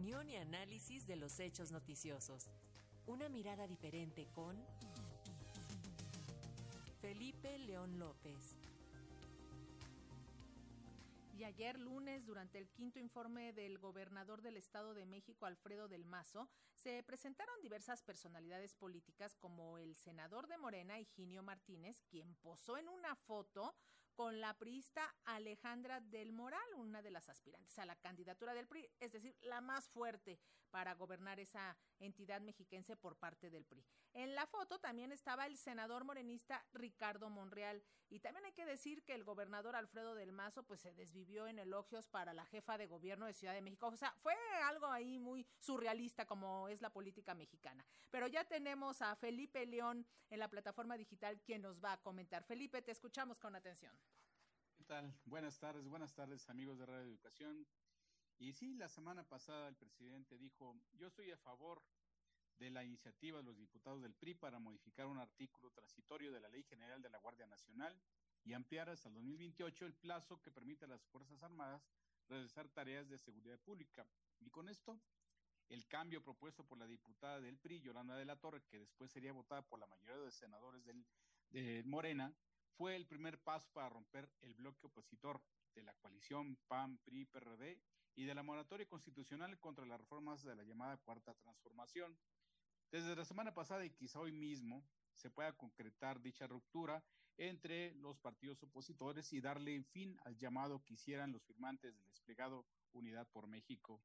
opinión y análisis de los hechos noticiosos. Una mirada diferente con Felipe León López. Ayer lunes, durante el quinto informe del gobernador del Estado de México, Alfredo del Mazo, se presentaron diversas personalidades políticas como el senador de Morena, Higinio Martínez, quien posó en una foto con la priista Alejandra del Moral, una de las aspirantes a la candidatura del PRI, es decir, la más fuerte para gobernar esa entidad mexiquense por parte del PRI. En la foto también estaba el senador morenista Ricardo Monreal y también hay que decir que el gobernador Alfredo del Mazo pues se desvivió en elogios para la jefa de gobierno de Ciudad de México. O sea, fue algo ahí muy surrealista como es la política mexicana. Pero ya tenemos a Felipe León en la plataforma digital quien nos va a comentar. Felipe, te escuchamos con atención. ¿Qué tal? Buenas tardes, buenas tardes amigos de Radio Educación. Y sí, la semana pasada el presidente dijo, yo estoy a favor de la iniciativa de los diputados del PRI para modificar un artículo transitorio de la Ley General de la Guardia Nacional y ampliar hasta el 2028 el plazo que permite a las Fuerzas Armadas realizar tareas de seguridad pública. Y con esto, el cambio propuesto por la diputada del PRI, Yolanda de la Torre, que después sería votada por la mayoría de senadores del, de Morena, fue el primer paso para romper el bloque opositor de la coalición PAN, PRI, PRD y de la moratoria constitucional contra las reformas de la llamada Cuarta Transformación. Desde la semana pasada y quizá hoy mismo se pueda concretar dicha ruptura entre los partidos opositores y darle fin al llamado que hicieran los firmantes del desplegado Unidad por México.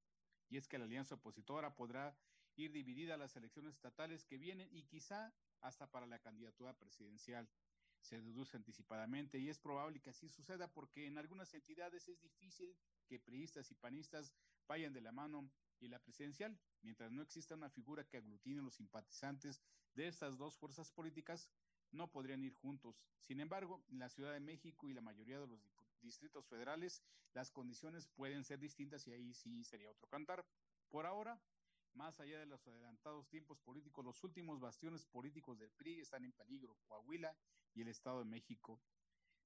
Y es que la alianza opositora podrá ir dividida a las elecciones estatales que vienen y quizá hasta para la candidatura presidencial se deduce anticipadamente y es probable que así suceda porque en algunas entidades es difícil que priistas y panistas vayan de la mano y la presidencial, mientras no exista una figura que aglutine los simpatizantes de estas dos fuerzas políticas, no podrían ir juntos. Sin embargo, en la Ciudad de México y la mayoría de los distritos federales, las condiciones pueden ser distintas y ahí sí sería otro cantar. Por ahora, más allá de los adelantados tiempos políticos, los últimos bastiones políticos del PRI están en peligro, Coahuila y el Estado de México.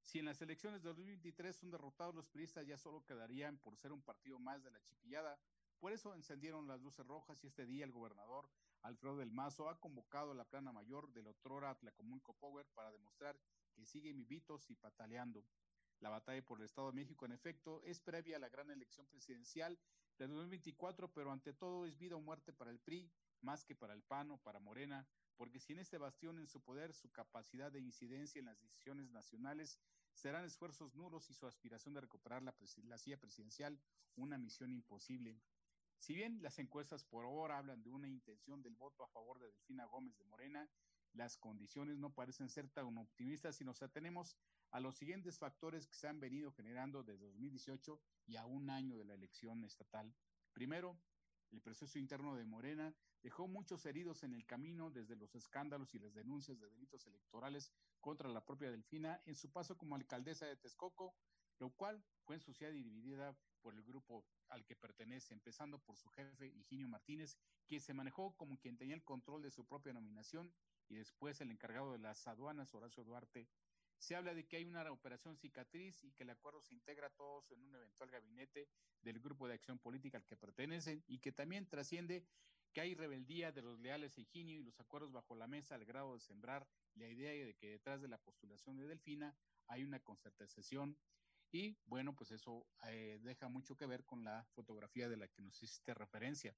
Si en las elecciones de 2023 son derrotados los priistas, ya solo quedarían por ser un partido más de la chiquillada. Por eso encendieron las luces rojas y este día el gobernador Alfredo del Mazo ha convocado a la plana mayor del otrora Atlacomulco Power para demostrar que sigue vivitos y pataleando. La batalla por el Estado de México, en efecto, es previa a la gran elección presidencial de 2024, pero ante todo es vida o muerte para el PRI, más que para el PAN o para Morena, porque sin este bastión en su poder, su capacidad de incidencia en las decisiones nacionales serán esfuerzos nulos y su aspiración de recuperar la, la silla presidencial una misión imposible. Si bien las encuestas por ahora hablan de una intención del voto a favor de Delfina Gómez de Morena, las condiciones no parecen ser tan optimistas si nos atenemos a los siguientes factores que se han venido generando desde 2018 y a un año de la elección estatal. Primero, el proceso interno de Morena dejó muchos heridos en el camino desde los escándalos y las denuncias de delitos electorales contra la propia Delfina en su paso como alcaldesa de Texcoco, lo cual fue ensuciada y dividida por el grupo al que pertenece, empezando por su jefe Higinio Martínez, quien se manejó como quien tenía el control de su propia nominación, y después el encargado de las aduanas, Horacio Duarte, se habla de que hay una operación cicatriz y que el acuerdo se integra a todos en un eventual gabinete del grupo de acción política al que pertenecen y que también trasciende que hay rebeldía de los leales a Higinio y los acuerdos bajo la mesa al grado de sembrar la idea de que detrás de la postulación de Delfina hay una concertación y bueno, pues eso eh, deja mucho que ver con la fotografía de la que nos hiciste referencia.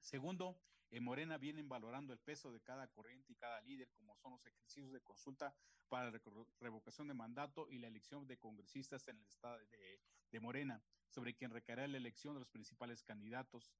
Segundo, en Morena vienen valorando el peso de cada corriente y cada líder, como son los ejercicios de consulta para la revocación de mandato y la elección de congresistas en el estado de, de Morena, sobre quien recaerá la elección de los principales candidatos.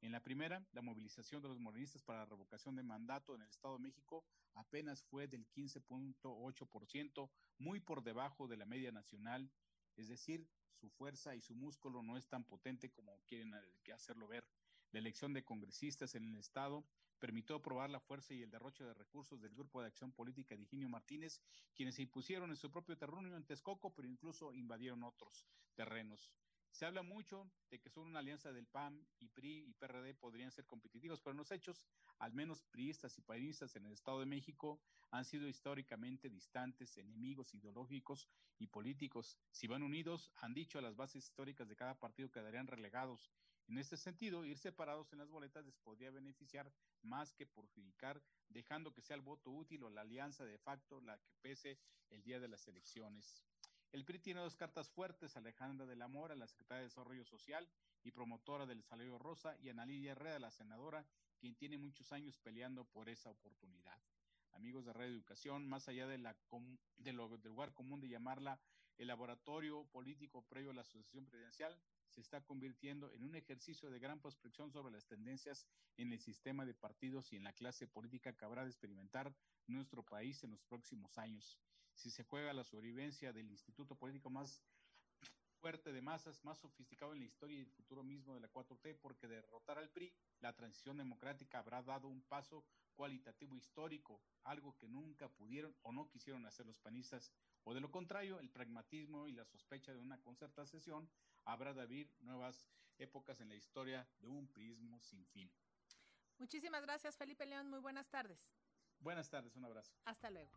En la primera, la movilización de los morenistas para la revocación de mandato en el Estado de México apenas fue del 15.8%, muy por debajo de la media nacional, es decir, su fuerza y su músculo no es tan potente como quieren hacerlo ver. La elección de congresistas en el Estado permitió aprobar la fuerza y el derroche de recursos del Grupo de Acción Política de Higinio Martínez, quienes se impusieron en su propio terreno en Texcoco, pero incluso invadieron otros terrenos. Se habla mucho de que son una alianza del PAN y PRI y PRD podrían ser competitivos, pero en los hechos, al menos priistas y panistas en el Estado de México han sido históricamente distantes, enemigos ideológicos y políticos. Si van unidos, han dicho a las bases históricas de cada partido quedarían relegados En este sentido, ir separados en las boletas les podría beneficiar más que perjudicar, dejando que sea el voto útil o la alianza de facto la que pese el día de las elecciones. El PRI tiene dos cartas fuertes, Alejandra de la Mora, la secretaria de Desarrollo Social y promotora del Salario Rosa, y Ana Lidia Herrera, la senadora, quien tiene muchos años peleando por esa oportunidad. Amigos de Radio Educación, más allá de la, de lo, del lugar común de llamarla el laboratorio político previo a la asociación presidencial, se está convirtiendo en un ejercicio de gran prospección sobre las tendencias en el sistema de partidos y en la clase política que habrá de experimentar nuestro país en los próximos años. Si se juega la sobrevivencia del instituto político más fuerte de masas, más sofisticado en la historia y el futuro mismo de la 4T, porque derrotar al PRI, la transición democrática habrá dado un paso cualitativo histórico, algo que nunca pudieron o no quisieron hacer los panistas, o de lo contrario, el pragmatismo y la sospecha de una concertación habrá de abrir nuevas épocas en la historia de un prismo sin fin. Muchísimas gracias, Felipe León. Muy buenas tardes. Buenas tardes, un abrazo. Hasta luego.